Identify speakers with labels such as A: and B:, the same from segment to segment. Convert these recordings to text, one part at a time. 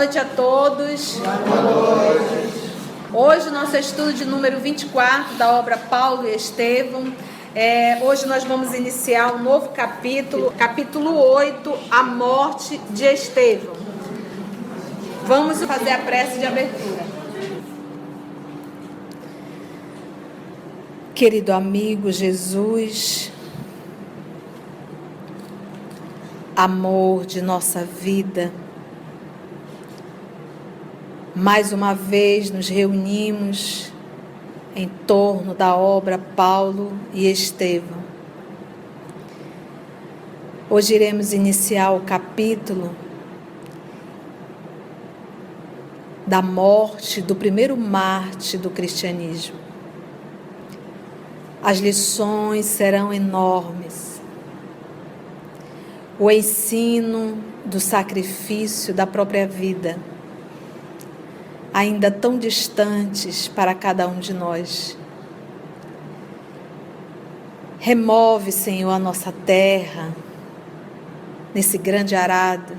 A: Noite a todos. Boa noite. Hoje, nosso estudo de número 24 da obra Paulo e Estevão. É, hoje nós vamos iniciar um novo capítulo, capítulo 8, a morte de Estevão. Vamos fazer a prece de abertura. Querido amigo Jesus, amor de nossa vida, mais uma vez nos reunimos em torno da obra Paulo e Estevão. Hoje iremos iniciar o capítulo da morte do primeiro Marte do cristianismo. As lições serão enormes. O ensino do sacrifício da própria vida ainda tão distantes para cada um de nós. Remove, Senhor, a nossa terra nesse grande arado,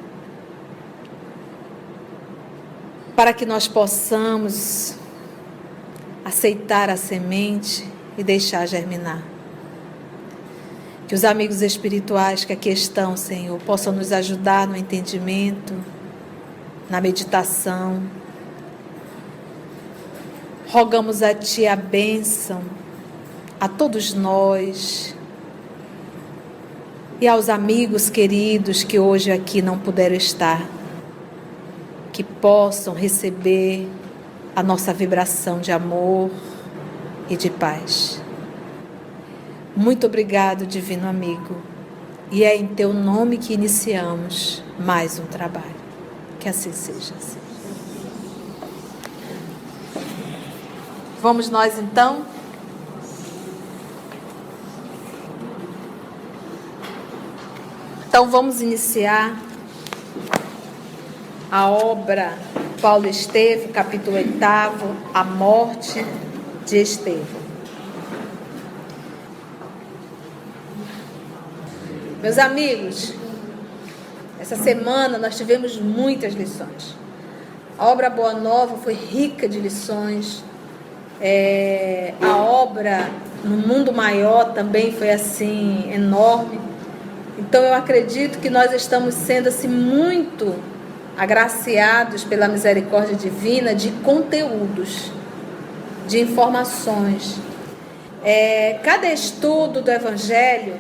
A: para que nós possamos aceitar a semente e deixar germinar. Que os amigos espirituais que aqui estão, Senhor, possam nos ajudar no entendimento, na meditação Rogamos a Ti a bênção a todos nós e aos amigos queridos que hoje aqui não puderam estar, que possam receber a nossa vibração de amor e de paz. Muito obrigado, Divino Amigo, e é em Teu nome que iniciamos mais um trabalho. Que assim seja. Vamos nós então? Então vamos iniciar a obra Paulo Esteve, capítulo 8, a morte de Estevão. Meus amigos, essa semana nós tivemos muitas lições. A obra Boa Nova foi rica de lições, é, a obra no mundo maior também foi assim enorme. Então eu acredito que nós estamos sendo assim muito agraciados pela misericórdia divina de conteúdos, de informações. É, cada estudo do Evangelho,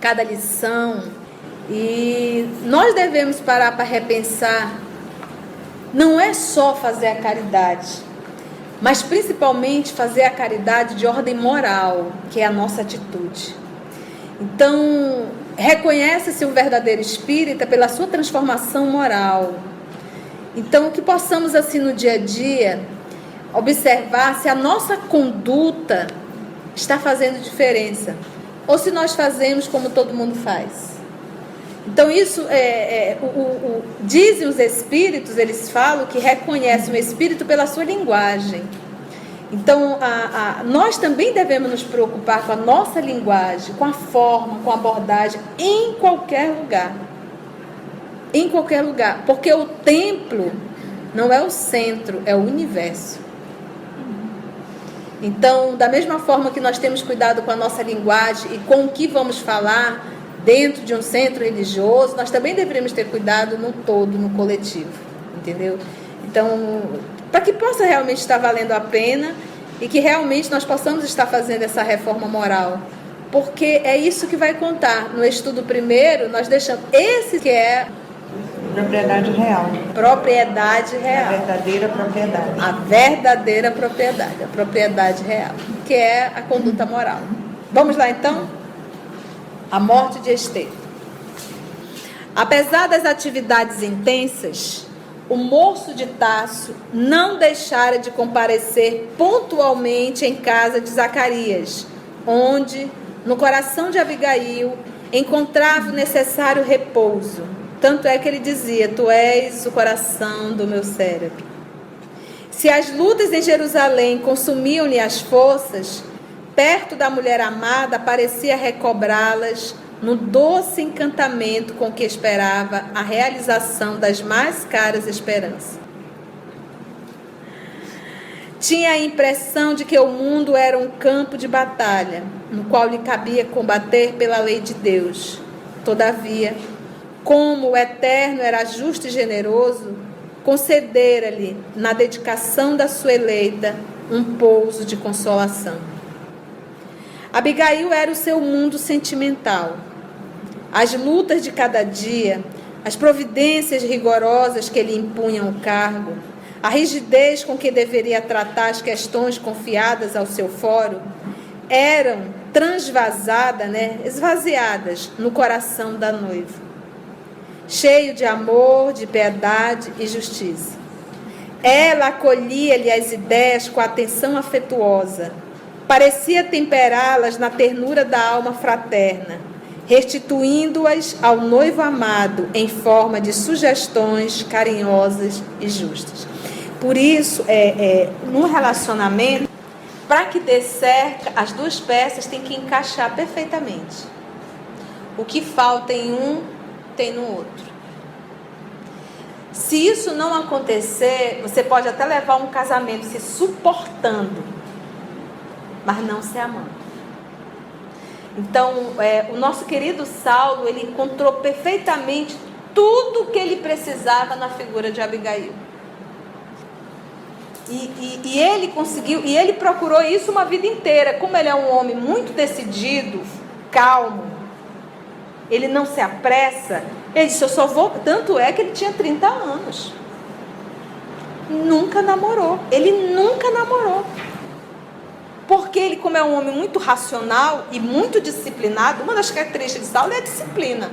A: cada lição, e nós devemos parar para repensar. Não é só fazer a caridade mas principalmente fazer a caridade de ordem moral, que é a nossa atitude. Então, reconhece-se um verdadeiro espírita pela sua transformação moral. Então, que possamos, assim, no dia a dia, observar se a nossa conduta está fazendo diferença ou se nós fazemos como todo mundo faz. Então, isso é, é o, o, dizem os espíritos, eles falam que reconhecem o espírito pela sua linguagem. Então, a, a, nós também devemos nos preocupar com a nossa linguagem, com a forma, com a abordagem, em qualquer lugar. Em qualquer lugar. Porque o templo não é o centro, é o universo. Então, da mesma forma que nós temos cuidado com a nossa linguagem e com o que vamos falar, dentro de um centro religioso, nós também deveríamos ter cuidado no todo, no coletivo, entendeu? Então, para que possa realmente estar valendo a pena e que realmente nós possamos estar fazendo essa reforma moral. Porque é isso que vai contar. No estudo primeiro, nós deixamos esse que é
B: Propriedade real.
A: Propriedade real.
B: A verdadeira propriedade.
A: A verdadeira propriedade, a propriedade real, que é a conduta moral. Vamos lá então? A morte de Estevão. Apesar das atividades intensas, o moço de Tasso não deixara de comparecer pontualmente em casa de Zacarias, onde, no coração de Abigail, encontrava o necessário repouso. Tanto é que ele dizia: Tu és o coração do meu cérebro. Se as lutas em Jerusalém consumiam-lhe as forças, perto da mulher amada, parecia recobrá-las no doce encantamento com que esperava a realização das mais caras esperanças. Tinha a impressão de que o mundo era um campo de batalha, no qual lhe cabia combater pela lei de Deus. Todavia, como o Eterno era justo e generoso, concedera-lhe, na dedicação da sua eleita, um pouso de consolação. Abigail era o seu mundo sentimental. As lutas de cada dia, as providências rigorosas que lhe impunham o cargo, a rigidez com que deveria tratar as questões confiadas ao seu fórum eram transvasadas, né, esvaziadas no coração da noiva, cheio de amor, de piedade e justiça. Ela acolhia-lhe as ideias com atenção afetuosa, parecia temperá-las na ternura da alma fraterna, restituindo-as ao noivo amado em forma de sugestões carinhosas e justas. Por isso, é, é, no relacionamento, para que dê certo, as duas peças têm que encaixar perfeitamente. O que falta em um, tem no outro. Se isso não acontecer, você pode até levar um casamento se suportando, mas não se amando. Então, é, o nosso querido Saulo, ele encontrou perfeitamente tudo o que ele precisava na figura de Abigail. E, e, e, ele conseguiu, e ele procurou isso uma vida inteira. Como ele é um homem muito decidido, calmo, ele não se apressa. Ele disse: Eu só vou. Tanto é que ele tinha 30 anos. Nunca namorou. Ele nunca namorou. Porque ele, como é um homem muito racional e muito disciplinado, uma das características de Saulo é a disciplina.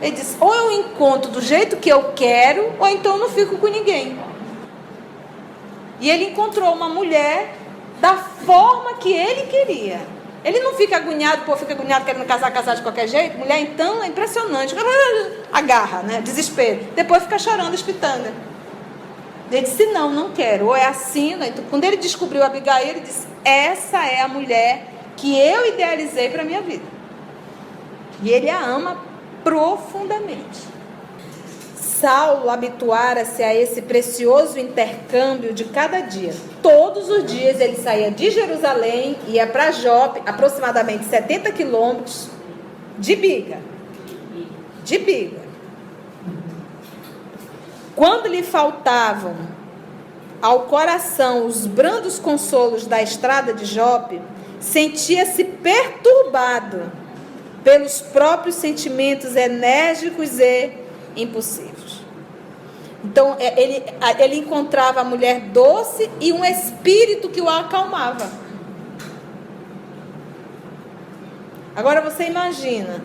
A: Ele diz: ou eu encontro do jeito que eu quero, ou então eu não fico com ninguém. E ele encontrou uma mulher da forma que ele queria. Ele não fica agoniado, pô, fica agoniado querendo casar, casar de qualquer jeito. Mulher, então, é impressionante. Agarra, né? Desespero. Depois fica chorando, espitanga. Ele disse, não, não quero. Ou é assim. Né? Então, quando ele descobriu Abigail, ele disse, essa é a mulher que eu idealizei para a minha vida. E ele a ama profundamente. Saulo habituara-se a esse precioso intercâmbio de cada dia. Todos os dias ele saía de Jerusalém, ia para Jope, aproximadamente 70 quilômetros, de biga. De biga. Quando lhe faltavam ao coração os brandos consolos da estrada de Jope, sentia-se perturbado pelos próprios sentimentos enérgicos e impossíveis. Então, é, ele, ele encontrava a mulher doce e um espírito que o acalmava. Agora você imagina,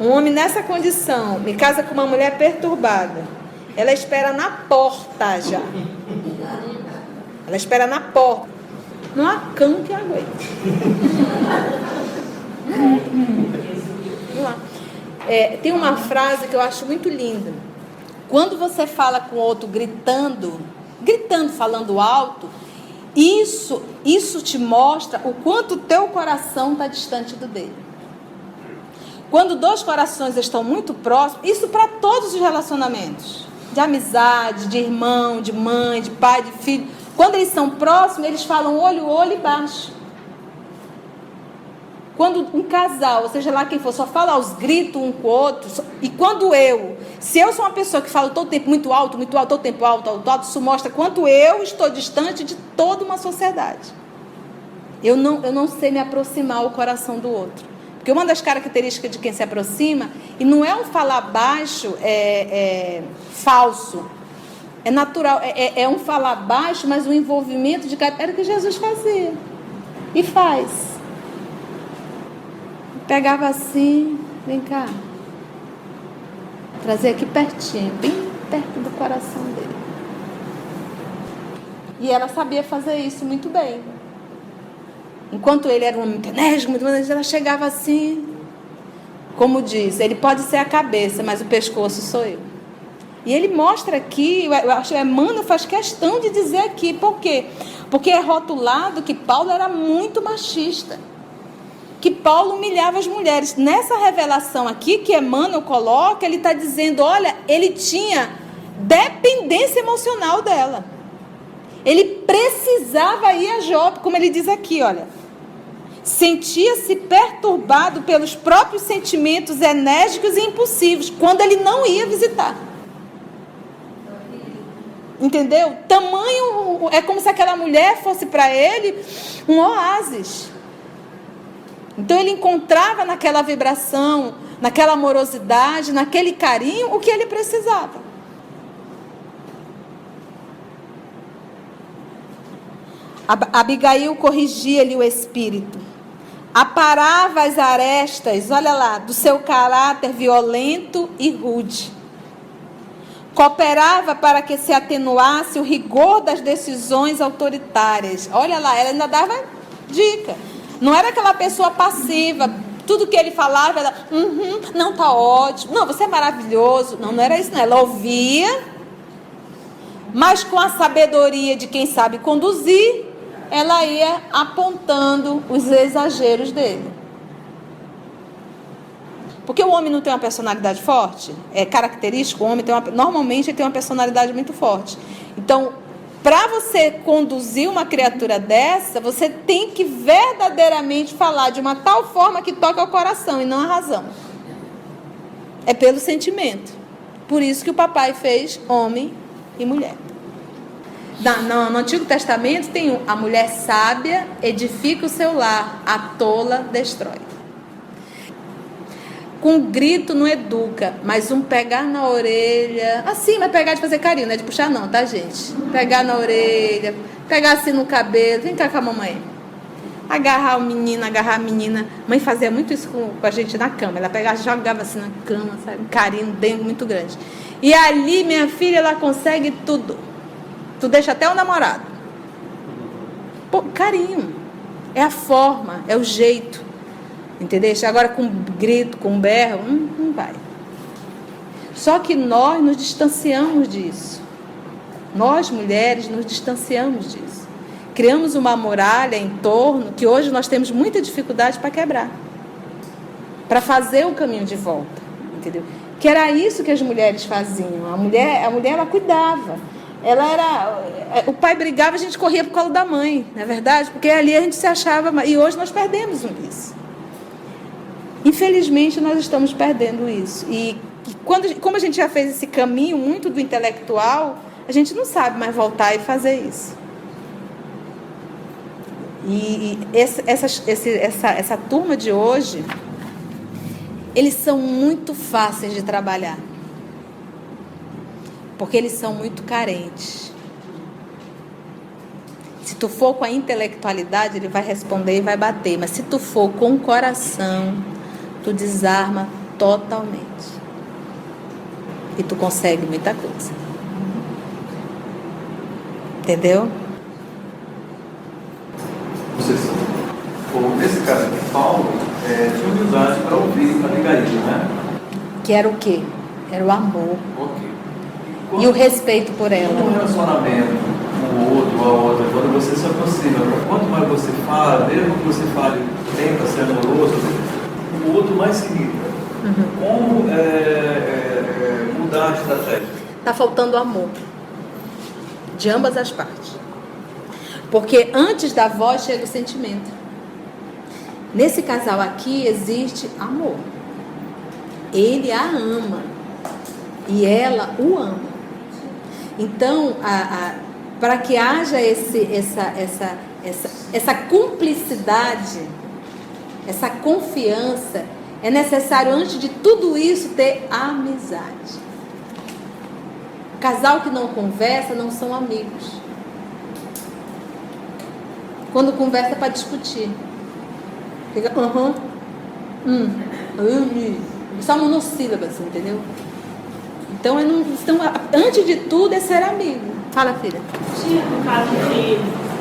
A: um homem nessa condição, me casa com uma mulher perturbada. Ela espera na porta já. Ela espera na porta. Não há cão que aguente. É, tem uma frase que eu acho muito linda. Quando você fala com outro gritando, gritando, falando alto, isso, isso te mostra o quanto o teu coração está distante do dele. Quando dois corações estão muito próximos, isso para todos os relacionamentos, de amizade, de irmão, de mãe, de pai, de filho. Quando eles são próximos, eles falam olho, olho e baixo. Quando um casal, ou seja lá quem for, só fala aos gritos um com o outro, e quando eu, se eu sou uma pessoa que fala todo tempo muito alto, muito alto, todo tempo alto, alto, alto, isso mostra quanto eu estou distante de toda uma sociedade. Eu não, eu não sei me aproximar ao coração do outro. Porque uma das características de quem se aproxima, e não é um falar baixo é, é falso, é natural, é, é, é um falar baixo, mas o um envolvimento de. Era o que Jesus fazia. E faz. Pegava assim, vem cá. Trazia aqui pertinho, bem perto do coração dele. E ela sabia fazer isso muito bem. Enquanto ele era um homem muito ela chegava assim, como diz, ele pode ser a cabeça, mas o pescoço sou eu. E ele mostra aqui, eu acho que Emmanuel faz questão de dizer aqui, por quê? Porque é rotulado que Paulo era muito machista que Paulo humilhava as mulheres. Nessa revelação aqui que Emmanuel coloca, ele está dizendo: olha, ele tinha dependência emocional dela. Ele precisava ir a Job, como ele diz aqui, olha. Sentia-se perturbado pelos próprios sentimentos enérgicos e impulsivos quando ele não ia visitar. Entendeu? Tamanho é como se aquela mulher fosse para ele um oásis. Então ele encontrava naquela vibração, naquela amorosidade, naquele carinho o que ele precisava. Abigail corrigia-lhe o espírito, aparava as arestas, olha lá, do seu caráter violento e rude. Cooperava para que se atenuasse o rigor das decisões autoritárias. Olha lá, ela ainda dava dica. Não era aquela pessoa passiva, tudo que ele falava, ela, uhum, não tá ótimo, não, você é maravilhoso. Não, não era isso, não. Ela ouvia, mas com a sabedoria de quem sabe conduzir, ela ia apontando os exageros dele. Porque o homem não tem uma personalidade forte, é característico, o homem tem uma, normalmente ele tem uma personalidade muito forte. Então, para você conduzir uma criatura dessa, você tem que verdadeiramente falar de uma tal forma que toque ao coração e não a razão. É pelo sentimento. Por isso que o papai fez homem e mulher. No, no Antigo Testamento tem a mulher sábia edifica o seu lar, a tola destrói. Com um grito não educa, mas um pegar na orelha. Assim, mas pegar de fazer carinho, não é de puxar, não, tá, gente? Pegar na orelha, pegar assim no cabelo. Vem cá com a mamãe. Agarrar o menino, agarrar a menina. Mãe fazia muito isso com, com a gente na cama. Ela pegava, jogava assim na cama, sabe? Um carinho dentro muito grande. E ali, minha filha, ela consegue tudo Tu deixa até o namorado. Pô, carinho. É a forma, é o jeito. Entendeu? Agora com grito, com berro, não, não vai. Só que nós nos distanciamos disso. Nós, mulheres, nos distanciamos disso. Criamos uma muralha em torno que hoje nós temos muita dificuldade para quebrar. Para fazer o caminho de volta. Entendeu? Que era isso que as mulheres faziam. A mulher, a mulher ela cuidava ela era. É, o pai brigava, a gente corria pro colo da mãe, não é verdade? Porque ali a gente se achava. E hoje nós perdemos isso. Infelizmente, nós estamos perdendo isso. E quando, como a gente já fez esse caminho muito do intelectual, a gente não sabe mais voltar e fazer isso. E, esse, essa, esse, essa, essa turma de hoje, eles são muito fáceis de trabalhar porque eles são muito carentes. Se tu for com a intelectualidade, ele vai responder e vai bater, mas se tu for com o coração, tu desarma totalmente. E tu consegue muita coisa. Entendeu?
C: Vocês, nesse caso aqui, Paulo é, tinha humildade para ouvir a Abigail, né?
A: Que era o quê? Era o amor. E o respeito por ela.
C: Um relacionamento com o outro ou a outra, quando você se aproxima, quanto mais você fala, mesmo que você fale tenta ser amoroso, o outro mais se irrita. Uhum. Como é, é, é, mudar a estratégia?
A: Está faltando amor. De ambas as partes. Porque antes da voz chega o sentimento. Nesse casal aqui existe amor. Ele a ama. E ela o ama. Então, para que haja esse, essa, essa, essa, essa cumplicidade, essa confiança, é necessário, antes de tudo isso, ter amizade. Casal que não conversa não são amigos. Quando conversa é para discutir. Fica, aham, uh -huh, hum, só monossílabas, entendeu? Então, não, então, antes de tudo, é ser amigo. Fala, filha.
D: Tinha no caso de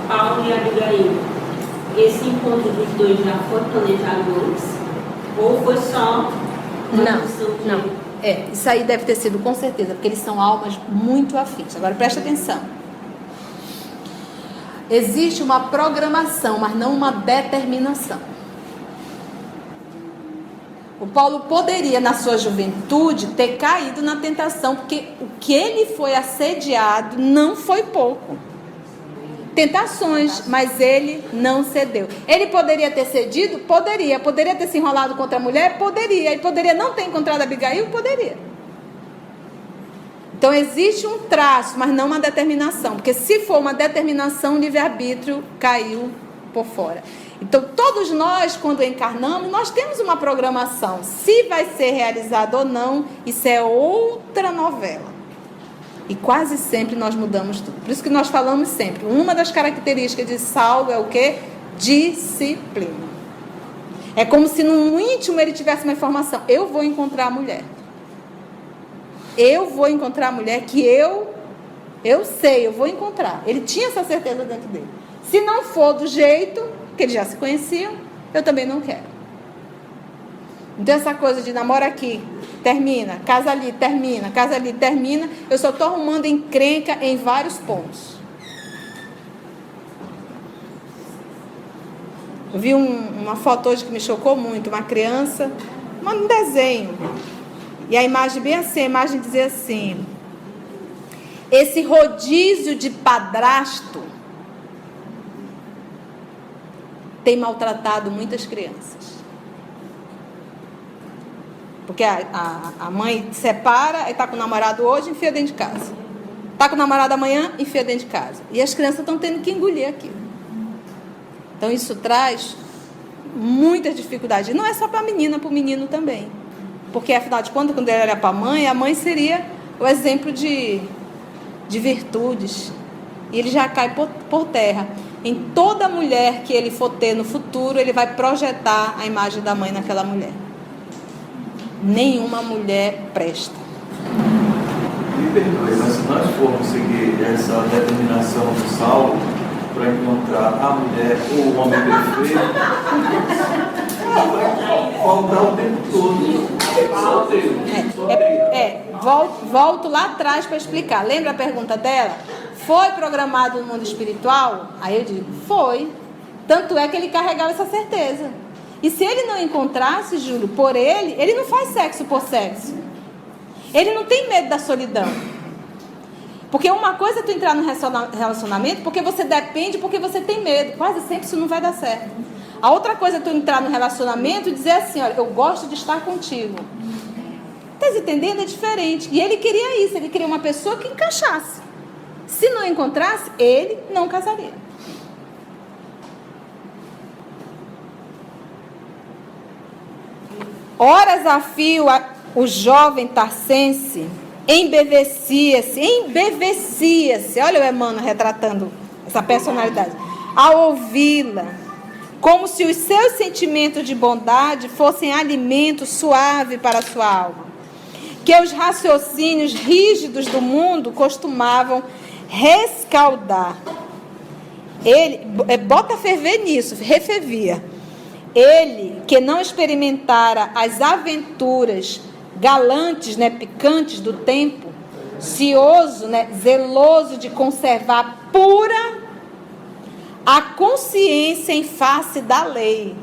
D: Paulo e Abigail, esse encontro dos dois já foi planejado antes? Ou foi só
A: uma não, de... não. É, isso aí deve ter sido com certeza, porque eles são almas muito afins. Agora presta atenção. Existe uma programação, mas não uma determinação. O Paulo poderia, na sua juventude, ter caído na tentação, porque o que ele foi assediado não foi pouco. Tentações, mas ele não cedeu. Ele poderia ter cedido? Poderia. Poderia ter se enrolado contra a mulher? Poderia. E poderia não ter encontrado Abigail? Poderia. Então existe um traço, mas não uma determinação. Porque se for uma determinação, o livre-arbítrio caiu por fora. Então, todos nós, quando encarnamos, nós temos uma programação. Se vai ser realizado ou não, isso é outra novela. E quase sempre nós mudamos tudo. Por isso que nós falamos sempre. Uma das características de Saulo é o que? Disciplina. É como se no íntimo ele tivesse uma informação. Eu vou encontrar a mulher. Eu vou encontrar a mulher que eu eu sei, eu vou encontrar. Ele tinha essa certeza dentro dele. Se não for do jeito, que eles já se conheciam, eu também não quero. Então, essa coisa de namoro aqui, termina, casa ali, termina, casa ali, termina, eu só estou arrumando encrenca em vários pontos. Eu vi um, uma foto hoje que me chocou muito, uma criança, um desenho. E a imagem bem assim, a imagem dizia assim: esse rodízio de padrasto tem maltratado muitas crianças. Porque a, a, a mãe separa, está com o namorado hoje, enfia dentro de casa. Está com o namorado amanhã, enfia dentro de casa. E as crianças estão tendo que engolir aquilo. Então isso traz muitas dificuldades. Não é só para a menina, para o menino também. Porque afinal de contas, quando ele era para a mãe, a mãe seria o exemplo de, de virtudes. E ele já cai por, por terra em toda mulher que ele for ter no futuro, ele vai projetar a imagem da mãe naquela mulher. Nenhuma mulher presta.
C: Me perdoe, mas se nós formos seguir essa determinação do Saulo para encontrar a mulher ou o homem perfeito, vai faltar o tempo todo.
A: É, é, é volto, volto lá atrás para explicar. Lembra a pergunta dela? Foi programado no mundo espiritual? Aí eu digo, foi. Tanto é que ele carregava essa certeza. E se ele não encontrasse, Júlio, por ele, ele não faz sexo por sexo. Ele não tem medo da solidão. Porque uma coisa é tu entrar no relacionamento porque você depende, porque você tem medo. Quase sempre isso não vai dar certo. A outra coisa é tu entrar no relacionamento e dizer assim, olha, eu gosto de estar contigo. Tá entendendo? É diferente. E ele queria isso, ele queria uma pessoa que encaixasse. Se não encontrasse, ele não casaria. Horas a fio, o jovem tarcense embevecia-se, embevecia-se. Olha o Emmanuel retratando essa personalidade. Ao ouvi-la, como se os seus sentimentos de bondade fossem alimento suave para sua alma, que os raciocínios rígidos do mundo costumavam rescaldar. Ele, é, bota ferver nisso, refervia. Ele que não experimentara as aventuras galantes, né, picantes do tempo, cioso, né, zeloso de conservar pura a consciência em face da lei.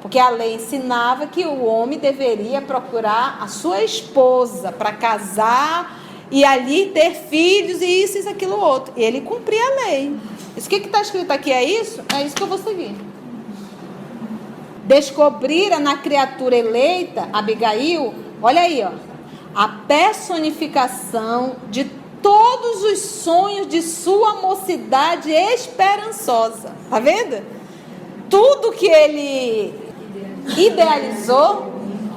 A: Porque a lei ensinava que o homem deveria procurar a sua esposa para casar e ali ter filhos e isso, isso, aquilo, outro. E ele cumpria a lei. Isso que está escrito aqui é isso? É isso que eu vou seguir. Descobrira na criatura eleita, Abigail, olha aí, ó, a personificação de todos os sonhos de sua mocidade esperançosa. Tá vendo? Tudo que ele idealizou,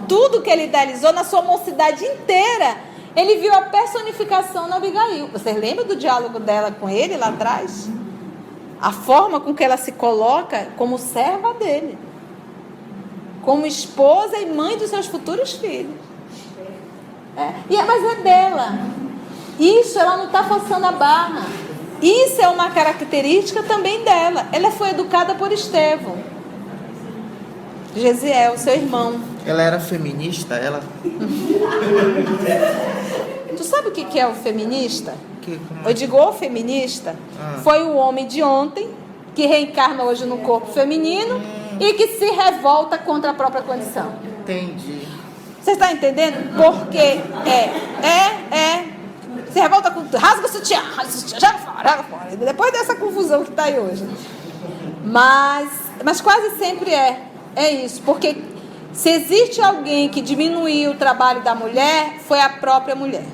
A: tudo que ele idealizou na sua mocidade inteira, ele viu a personificação na Abigail. Vocês lembram do diálogo dela com ele lá atrás? A forma com que ela se coloca como serva dele, como esposa e mãe dos seus futuros filhos. É, e, é, mas é dela. Isso ela não está forçando a barra. Isso é uma característica também dela. Ela foi educada por Estevão. Gesiel, seu irmão.
E: Ela era feminista? Ela.
A: Tu sabe o que é o feminista?
E: Que,
A: Eu digo o feminista.
E: Ah.
A: Foi o homem de ontem que reencarna hoje no corpo feminino e que se revolta contra a própria condição.
E: Entendi.
A: Você está entendendo? Porque é, é, é. Se revolta com tudo. Rasga o sutiã, rasga o sutiã, joga fora, joga fora. Depois dessa confusão que está aí hoje. Mas, mas quase sempre é. É isso. Porque se existe alguém que diminuiu o trabalho da mulher, foi a própria mulher.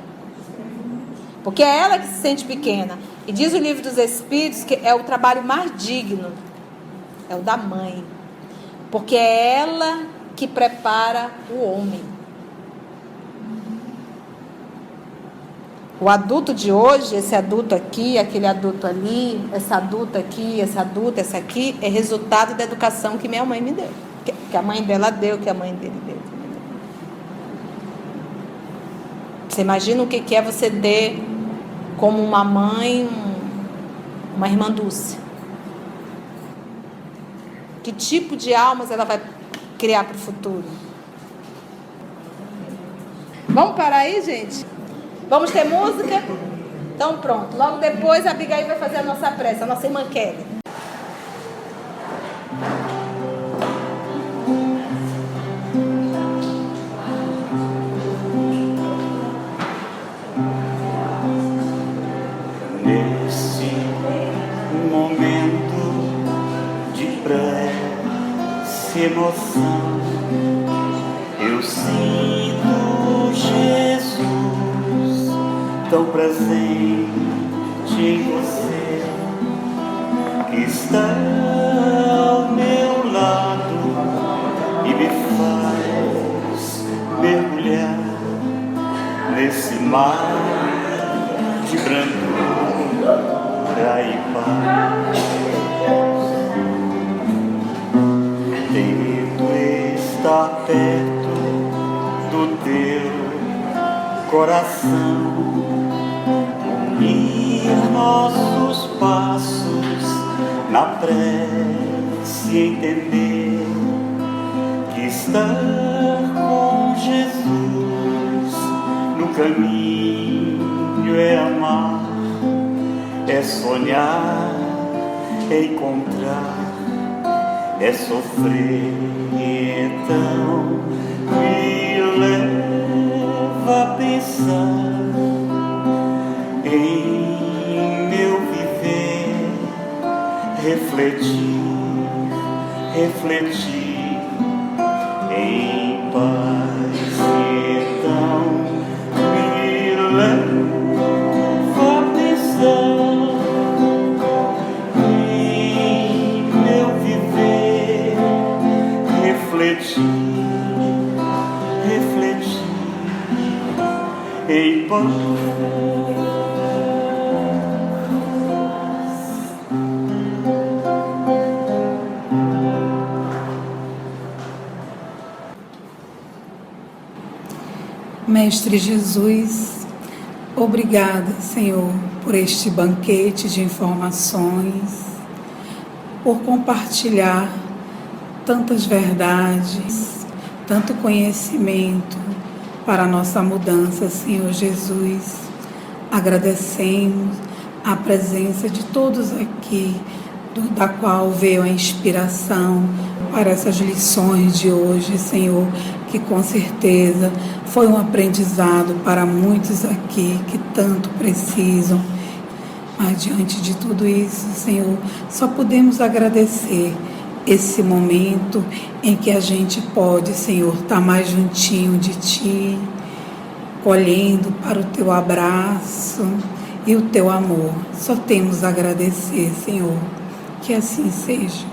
A: Porque é ela que se sente pequena. E diz o livro dos Espíritos que é o trabalho mais digno. É o da mãe. Porque é ela que prepara o homem. O adulto de hoje, esse adulto aqui, aquele adulto ali, essa adulta aqui, essa adulta, essa aqui, é resultado da educação que minha mãe me deu. Que a mãe dela deu, que a mãe dele deu. Você imagina o que é você ter como uma mãe uma irmã Dulce? Que tipo de almas ela vai criar para o futuro? Vamos parar aí, gente? Vamos ter música? Então pronto. Logo depois a Abigail vai fazer a nossa prece, a nossa irmã Kelly.
F: Emoção, eu sinto Jesus tão presente em você que está ao meu lado e me faz mergulhar nesse mar de brandura e paz. Coração unir nossos passos na prece entender que estar com Jesus no caminho é amar, é sonhar, é encontrar, é sofrer, então pensar em meu viver, refletir, refletir em paz.
G: Mestre Jesus, obrigada, Senhor, por este banquete de informações, por compartilhar tantas verdades, tanto conhecimento para nossa mudança, Senhor Jesus. Agradecemos a presença de todos aqui, do, da qual veio a inspiração para essas lições de hoje, Senhor, que com certeza foi um aprendizado para muitos aqui que tanto precisam. Mas diante de tudo isso, Senhor, só podemos agradecer esse momento em que a gente pode, Senhor, estar mais juntinho de Ti, colhendo para o Teu abraço e o Teu amor. Só temos a agradecer, Senhor. Que assim seja.